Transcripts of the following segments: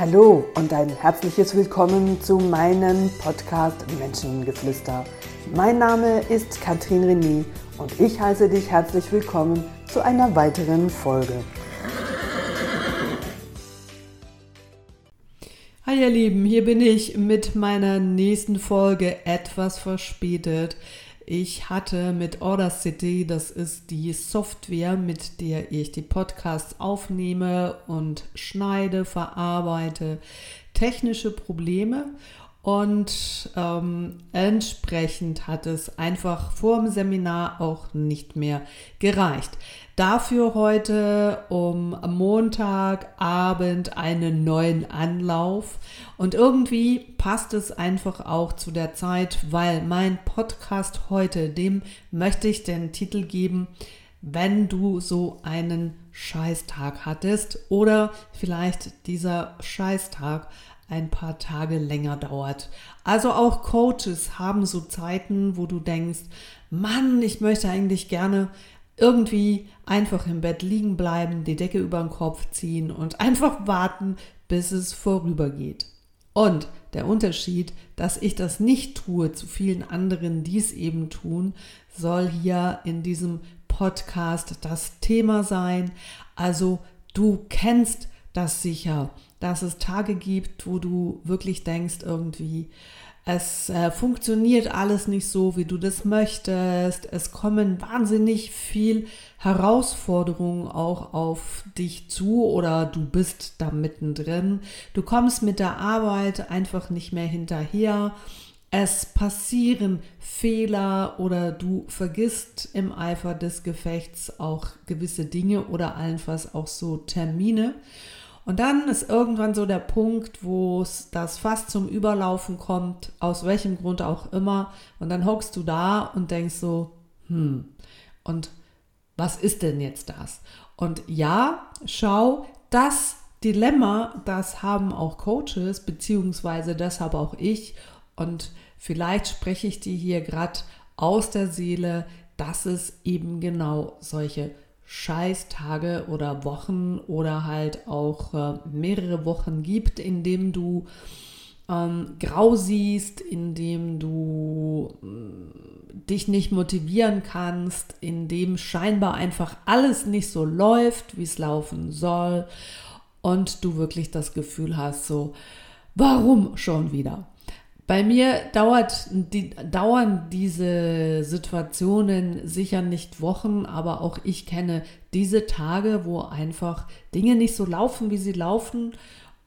Hallo und ein herzliches Willkommen zu meinem Podcast Menschengeflüster. Mein Name ist Katrin René und ich heiße dich herzlich willkommen zu einer weiteren Folge. Hi ihr Lieben, hier bin ich mit meiner nächsten Folge etwas verspätet. Ich hatte mit Audacity, das ist die Software, mit der ich die Podcasts aufnehme und schneide, verarbeite, technische Probleme und ähm, entsprechend hat es einfach vor dem Seminar auch nicht mehr gereicht. Dafür heute um Montagabend einen neuen Anlauf. Und irgendwie passt es einfach auch zu der Zeit, weil mein Podcast heute, dem möchte ich den Titel geben, wenn du so einen Scheißtag hattest oder vielleicht dieser Scheißtag ein paar Tage länger dauert. Also auch Coaches haben so Zeiten, wo du denkst, Mann, ich möchte eigentlich gerne irgendwie einfach im Bett liegen bleiben, die Decke über den Kopf ziehen und einfach warten, bis es vorübergeht. Und der Unterschied, dass ich das nicht tue zu vielen anderen, die es eben tun, soll hier in diesem Podcast das Thema sein. Also du kennst das sicher dass es Tage gibt, wo du wirklich denkst, irgendwie, es äh, funktioniert alles nicht so, wie du das möchtest. Es kommen wahnsinnig viel Herausforderungen auch auf dich zu oder du bist da mittendrin. Du kommst mit der Arbeit einfach nicht mehr hinterher. Es passieren Fehler oder du vergisst im Eifer des Gefechts auch gewisse Dinge oder allenfalls auch so Termine. Und dann ist irgendwann so der Punkt, wo es das fast zum Überlaufen kommt, aus welchem Grund auch immer. Und dann hockst du da und denkst so, hm, und was ist denn jetzt das? Und ja, schau, das Dilemma, das haben auch Coaches, beziehungsweise das habe auch ich. Und vielleicht spreche ich dir hier gerade aus der Seele, dass es eben genau solche Scheißtage oder Wochen oder halt auch äh, mehrere Wochen gibt, in dem du ähm, grau siehst, in dem du äh, dich nicht motivieren kannst, in dem scheinbar einfach alles nicht so läuft, wie es laufen soll und du wirklich das Gefühl hast, so, warum schon wieder? Bei mir dauert, die, dauern diese Situationen sicher nicht Wochen, aber auch ich kenne diese Tage, wo einfach Dinge nicht so laufen, wie sie laufen.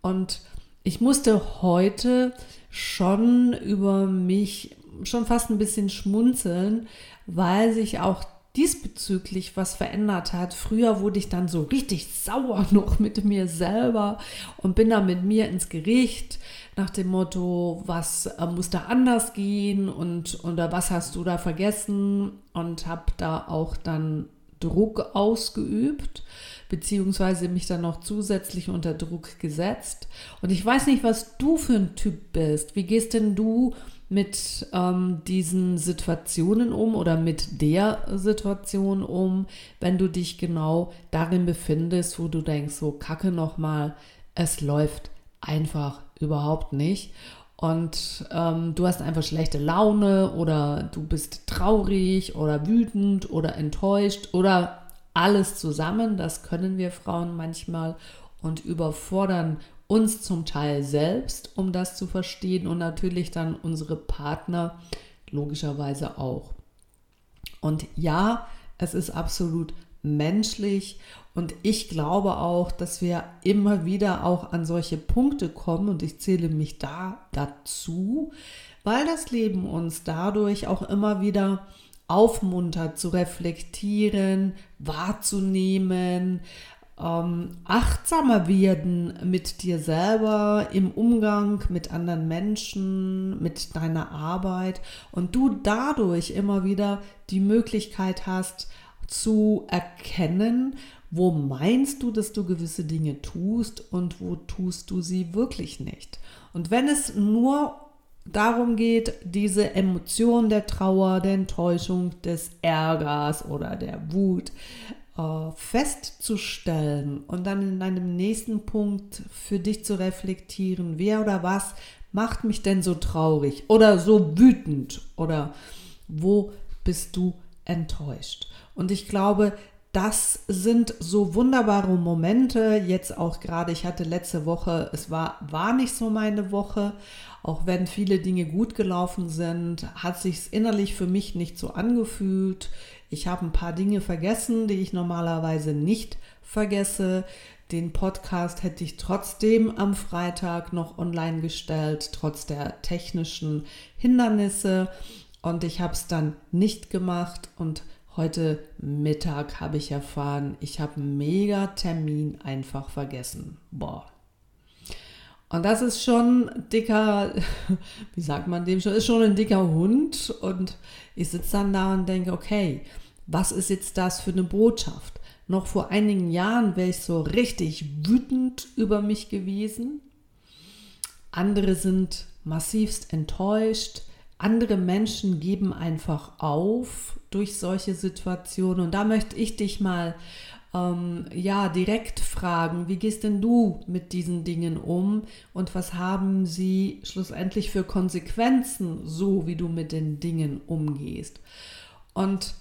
Und ich musste heute schon über mich schon fast ein bisschen schmunzeln, weil sich auch diesbezüglich was verändert hat. Früher wurde ich dann so richtig sauer noch mit mir selber und bin dann mit mir ins Gericht nach dem Motto, was äh, muss da anders gehen und oder was hast du da vergessen und habe da auch dann Druck ausgeübt beziehungsweise mich dann noch zusätzlich unter Druck gesetzt. Und ich weiß nicht, was du für ein Typ bist. Wie gehst denn du mit ähm, diesen Situationen um oder mit der Situation um, wenn du dich genau darin befindest, wo du denkst, so kacke nochmal, es läuft einfach überhaupt nicht. Und ähm, du hast einfach schlechte Laune oder du bist traurig oder wütend oder enttäuscht oder alles zusammen. Das können wir Frauen manchmal und überfordern uns zum Teil selbst, um das zu verstehen und natürlich dann unsere Partner logischerweise auch. Und ja, es ist absolut menschlich und ich glaube auch, dass wir immer wieder auch an solche Punkte kommen und ich zähle mich da dazu, weil das Leben uns dadurch auch immer wieder aufmuntert zu reflektieren, wahrzunehmen, ähm, achtsamer werden mit dir selber im Umgang mit anderen Menschen, mit deiner Arbeit und du dadurch immer wieder die Möglichkeit hast zu erkennen, wo meinst du, dass du gewisse Dinge tust und wo tust du sie wirklich nicht. Und wenn es nur darum geht, diese Emotion der Trauer, der Enttäuschung, des Ärgers oder der Wut äh, festzustellen und dann in einem nächsten Punkt für dich zu reflektieren, wer oder was macht mich denn so traurig oder so wütend oder wo bist du enttäuscht? Und ich glaube, das sind so wunderbare Momente. Jetzt auch gerade, ich hatte letzte Woche, es war, war nicht so meine Woche, auch wenn viele Dinge gut gelaufen sind, hat sich innerlich für mich nicht so angefühlt. Ich habe ein paar Dinge vergessen, die ich normalerweise nicht vergesse. Den Podcast hätte ich trotzdem am Freitag noch online gestellt, trotz der technischen Hindernisse. Und ich habe es dann nicht gemacht und Heute Mittag habe ich erfahren, ich habe einen Mega-Termin einfach vergessen. Boah. Und das ist schon dicker, wie sagt man dem schon, ist schon ein dicker Hund. Und ich sitze dann da und denke, okay, was ist jetzt das für eine Botschaft? Noch vor einigen Jahren wäre ich so richtig wütend über mich gewesen. Andere sind massivst enttäuscht. Andere Menschen geben einfach auf durch solche Situationen. Und da möchte ich dich mal ähm, ja direkt fragen, wie gehst denn du mit diesen Dingen um und was haben sie schlussendlich für Konsequenzen, so wie du mit den Dingen umgehst? Und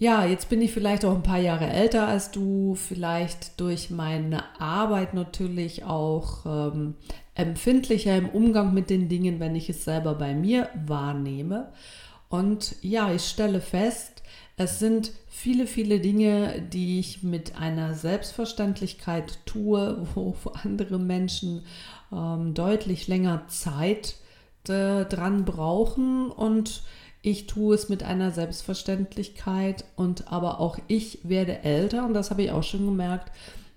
ja, jetzt bin ich vielleicht auch ein paar Jahre älter als du, vielleicht durch meine Arbeit natürlich auch ähm, empfindlicher im Umgang mit den Dingen, wenn ich es selber bei mir wahrnehme. Und ja, ich stelle fest, es sind viele, viele Dinge, die ich mit einer Selbstverständlichkeit tue, wo andere Menschen ähm, deutlich länger Zeit äh, dran brauchen. Und ich tue es mit einer Selbstverständlichkeit. Und aber auch ich werde älter. Und das habe ich auch schon gemerkt,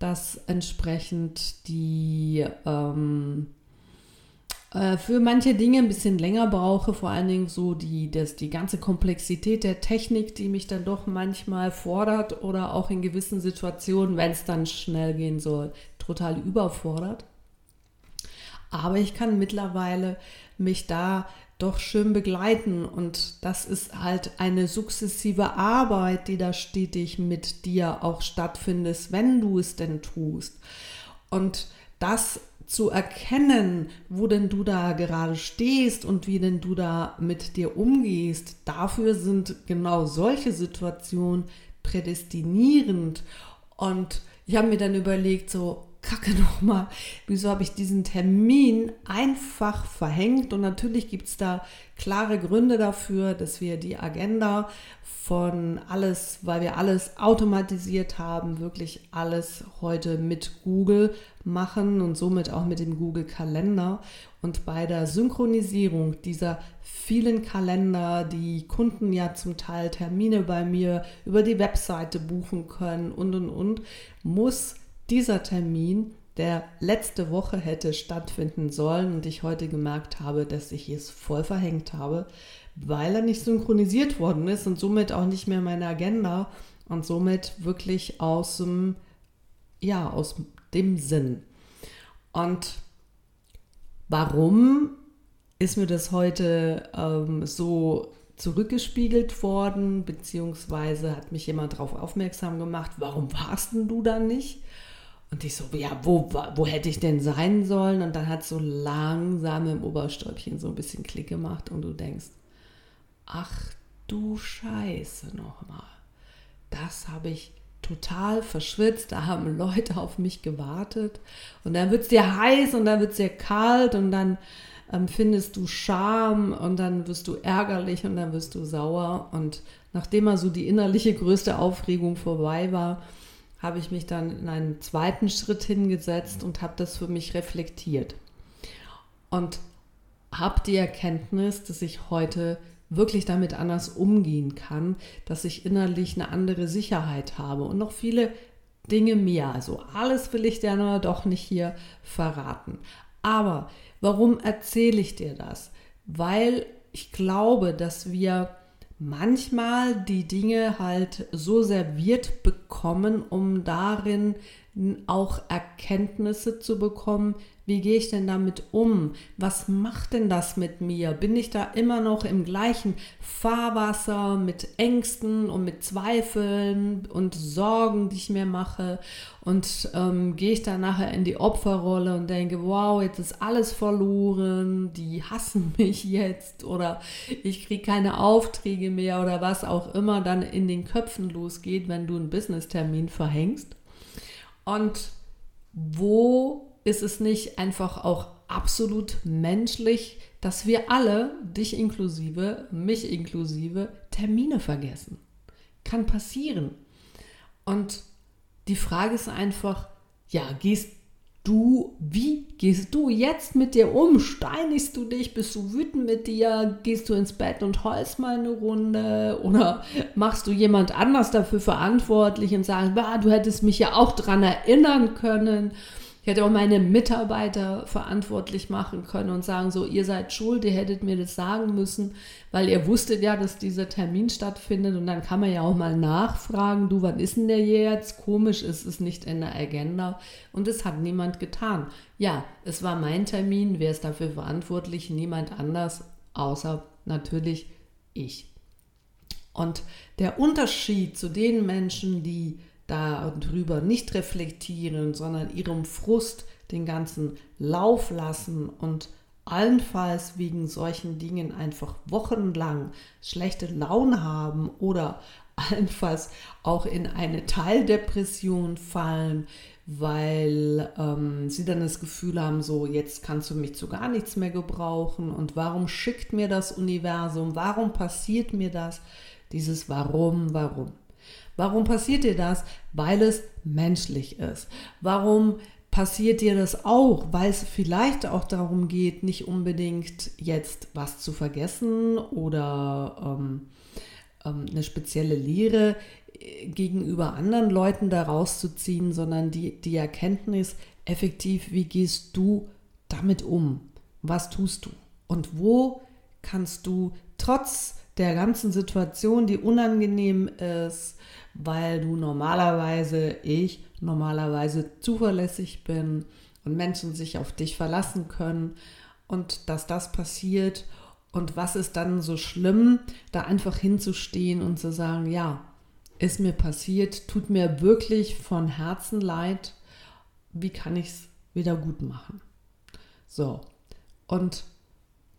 dass entsprechend die ähm, äh, für manche Dinge ein bisschen länger brauche, vor allen Dingen so die, das, die ganze Komplexität der Technik, die mich dann doch manchmal fordert oder auch in gewissen Situationen, wenn es dann schnell gehen soll, total überfordert. Aber ich kann mittlerweile mich da doch schön begleiten und das ist halt eine sukzessive Arbeit, die da stetig mit dir auch stattfindet, wenn du es denn tust. Und das zu erkennen, wo denn du da gerade stehst und wie denn du da mit dir umgehst, dafür sind genau solche Situationen prädestinierend. Und ich habe mir dann überlegt, so, Kacke nochmal, wieso habe ich diesen Termin einfach verhängt? Und natürlich gibt es da klare Gründe dafür, dass wir die Agenda von alles, weil wir alles automatisiert haben, wirklich alles heute mit Google machen und somit auch mit dem Google Kalender. Und bei der Synchronisierung dieser vielen Kalender, die Kunden ja zum Teil Termine bei mir über die Webseite buchen können und und und, muss dieser Termin, der letzte Woche hätte stattfinden sollen und ich heute gemerkt habe, dass ich es voll verhängt habe, weil er nicht synchronisiert worden ist und somit auch nicht mehr meine Agenda und somit wirklich aus dem, ja, aus dem Sinn. Und warum ist mir das heute ähm, so zurückgespiegelt worden, beziehungsweise hat mich jemand darauf aufmerksam gemacht, warum warst denn du da nicht? Und ich so, ja, wo, wo hätte ich denn sein sollen? Und dann hat so langsam im Oberstäubchen so ein bisschen Klick gemacht und du denkst, ach du Scheiße nochmal. Das habe ich total verschwitzt, da haben Leute auf mich gewartet und dann wird es dir heiß und dann wird es dir kalt und dann ähm, findest du Scham und dann wirst du ärgerlich und dann wirst du sauer und nachdem mal so die innerliche größte Aufregung vorbei war, habe ich mich dann in einen zweiten Schritt hingesetzt und habe das für mich reflektiert. Und habe die Erkenntnis, dass ich heute wirklich damit anders umgehen kann, dass ich innerlich eine andere Sicherheit habe und noch viele Dinge mehr. Also alles will ich dir nur doch nicht hier verraten. Aber warum erzähle ich dir das? Weil ich glaube, dass wir manchmal die Dinge halt so serviert bekommen, um darin auch Erkenntnisse zu bekommen, wie gehe ich denn damit um? Was macht denn das mit mir? Bin ich da immer noch im gleichen Fahrwasser mit Ängsten und mit Zweifeln und Sorgen, die ich mir mache? Und ähm, gehe ich da nachher in die Opferrolle und denke, wow, jetzt ist alles verloren, die hassen mich jetzt oder ich kriege keine Aufträge mehr oder was auch immer dann in den Köpfen losgeht, wenn du einen Business-Termin verhängst. Und wo ist es nicht einfach auch absolut menschlich, dass wir alle, dich inklusive, mich inklusive, Termine vergessen? Kann passieren. Und die Frage ist einfach, ja, gehst du, wie gehst du jetzt mit dir um? Steinigst du dich? Bist du wütend mit dir? Gehst du ins Bett und heulst mal eine Runde? Oder machst du jemand anders dafür verantwortlich und sagst, du hättest mich ja auch daran erinnern können? Ich hätte auch meine Mitarbeiter verantwortlich machen können und sagen, so, ihr seid schuld, ihr hättet mir das sagen müssen, weil ihr wusstet ja, dass dieser Termin stattfindet und dann kann man ja auch mal nachfragen, du, wann ist denn der jetzt? Komisch ist es nicht in der Agenda und es hat niemand getan. Ja, es war mein Termin, wer ist dafür verantwortlich? Niemand anders, außer natürlich ich. Und der Unterschied zu den Menschen, die darüber nicht reflektieren, sondern ihrem Frust den ganzen Lauf lassen und allenfalls wegen solchen Dingen einfach wochenlang schlechte Laune haben oder allenfalls auch in eine Teildepression fallen, weil ähm, sie dann das Gefühl haben, so jetzt kannst du mich zu gar nichts mehr gebrauchen und warum schickt mir das Universum, warum passiert mir das, dieses Warum, warum. Warum passiert dir das? Weil es menschlich ist. Warum passiert dir das auch? Weil es vielleicht auch darum geht, nicht unbedingt jetzt was zu vergessen oder ähm, ähm, eine spezielle Lehre äh, gegenüber anderen Leuten daraus zu ziehen, sondern die, die Erkenntnis, effektiv, wie gehst du damit um? Was tust du? Und wo kannst du trotz der ganzen Situation, die unangenehm ist, weil du normalerweise, ich normalerweise zuverlässig bin und Menschen sich auf dich verlassen können und dass das passiert und was ist dann so schlimm, da einfach hinzustehen und zu sagen, ja, ist mir passiert, tut mir wirklich von Herzen leid, wie kann ich es wieder gut machen? So, und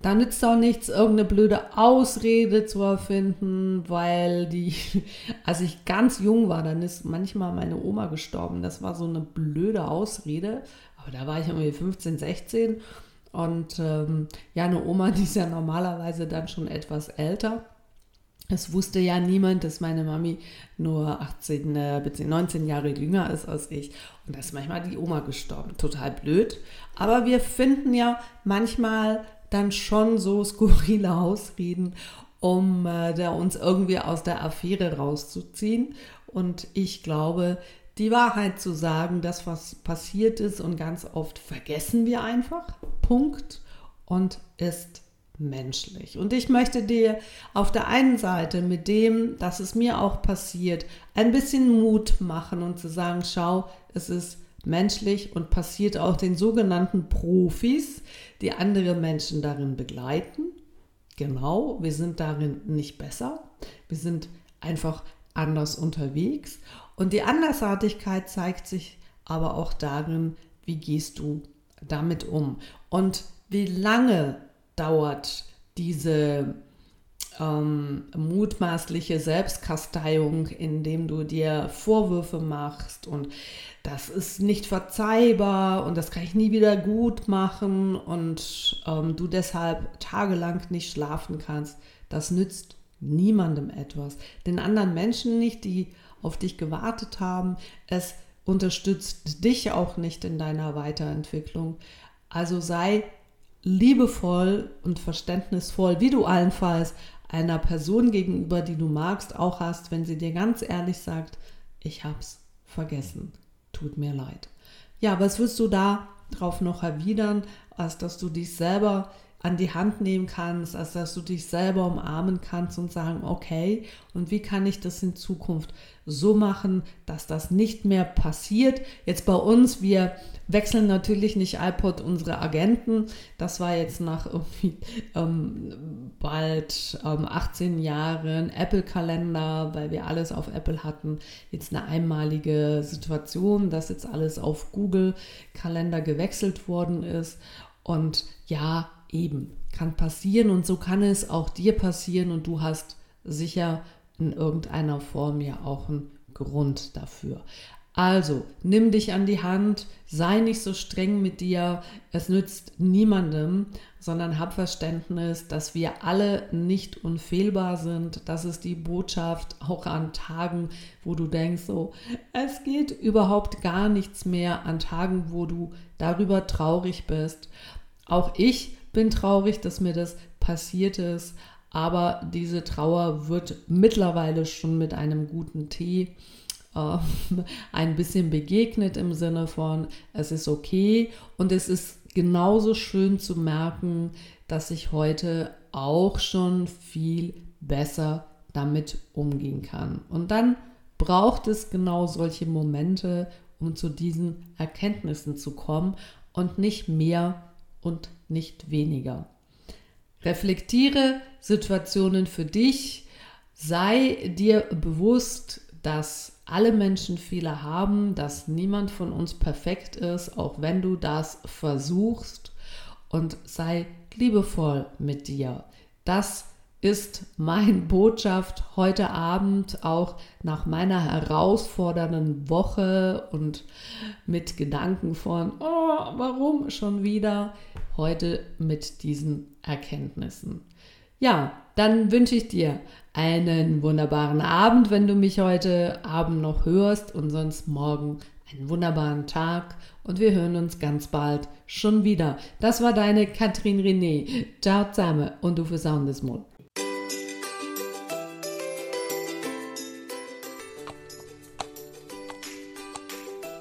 da nützt auch nichts, irgendeine blöde Ausrede zu erfinden, weil die, als ich ganz jung war, dann ist manchmal meine Oma gestorben. Das war so eine blöde Ausrede. Aber da war ich irgendwie 15, 16. Und ähm, ja, eine Oma, die ist ja normalerweise dann schon etwas älter. Es wusste ja niemand, dass meine Mami nur 18 äh, bzw. 19 Jahre jünger ist als ich. Und da ist manchmal die Oma gestorben. Total blöd. Aber wir finden ja manchmal dann schon so skurrile Ausreden, um äh, da uns irgendwie aus der Affäre rauszuziehen. Und ich glaube, die Wahrheit zu sagen, das, was passiert ist, und ganz oft vergessen wir einfach. Punkt. Und ist menschlich. Und ich möchte dir auf der einen Seite mit dem, dass es mir auch passiert, ein bisschen Mut machen und zu sagen, schau, es ist menschlich und passiert auch den sogenannten Profis, die andere Menschen darin begleiten. Genau, wir sind darin nicht besser. Wir sind einfach anders unterwegs. Und die Andersartigkeit zeigt sich aber auch darin, wie gehst du damit um und wie lange dauert diese ähm, mutmaßliche Selbstkasteiung, indem du dir Vorwürfe machst und das ist nicht verzeihbar und das kann ich nie wieder gut machen und ähm, du deshalb tagelang nicht schlafen kannst, das nützt niemandem etwas. Den anderen Menschen nicht, die auf dich gewartet haben. Es unterstützt dich auch nicht in deiner Weiterentwicklung. Also sei liebevoll und verständnisvoll, wie du allenfalls einer Person gegenüber, die du magst, auch hast, wenn sie dir ganz ehrlich sagt, ich hab's vergessen, tut mir leid. Ja, was wirst du da drauf noch erwidern, als dass du dich selber an die Hand nehmen kannst, als dass du dich selber umarmen kannst und sagen, okay, und wie kann ich das in Zukunft so machen, dass das nicht mehr passiert? Jetzt bei uns, wir wechseln natürlich nicht iPod unsere Agenten. Das war jetzt nach irgendwie ähm, bald ähm, 18 Jahren Apple-Kalender, weil wir alles auf Apple hatten. Jetzt eine einmalige Situation, dass jetzt alles auf Google-Kalender gewechselt worden ist. Und ja, eben, kann passieren und so kann es auch dir passieren und du hast sicher in irgendeiner Form ja auch einen Grund dafür. Also, nimm dich an die Hand, sei nicht so streng mit dir, es nützt niemandem, sondern hab Verständnis, dass wir alle nicht unfehlbar sind. Das ist die Botschaft auch an Tagen, wo du denkst, so, es geht überhaupt gar nichts mehr, an Tagen, wo du darüber traurig bist. Auch ich bin traurig, dass mir das passiert ist, aber diese Trauer wird mittlerweile schon mit einem guten Tee äh, ein bisschen begegnet im Sinne von, es ist okay und es ist genauso schön zu merken, dass ich heute auch schon viel besser damit umgehen kann. Und dann braucht es genau solche Momente, um zu diesen Erkenntnissen zu kommen und nicht mehr und nicht weniger. Reflektiere Situationen für dich, sei dir bewusst, dass alle Menschen Fehler haben, dass niemand von uns perfekt ist, auch wenn du das versuchst und sei liebevoll mit dir. Das ist mein Botschaft heute Abend auch nach meiner herausfordernden Woche und mit Gedanken von, oh, warum schon wieder? Heute mit diesen Erkenntnissen. Ja, dann wünsche ich dir einen wunderbaren Abend, wenn du mich heute Abend noch hörst und sonst morgen einen wunderbaren Tag und wir hören uns ganz bald schon wieder. Das war deine Katrin René. Ciao zusammen und du das mal.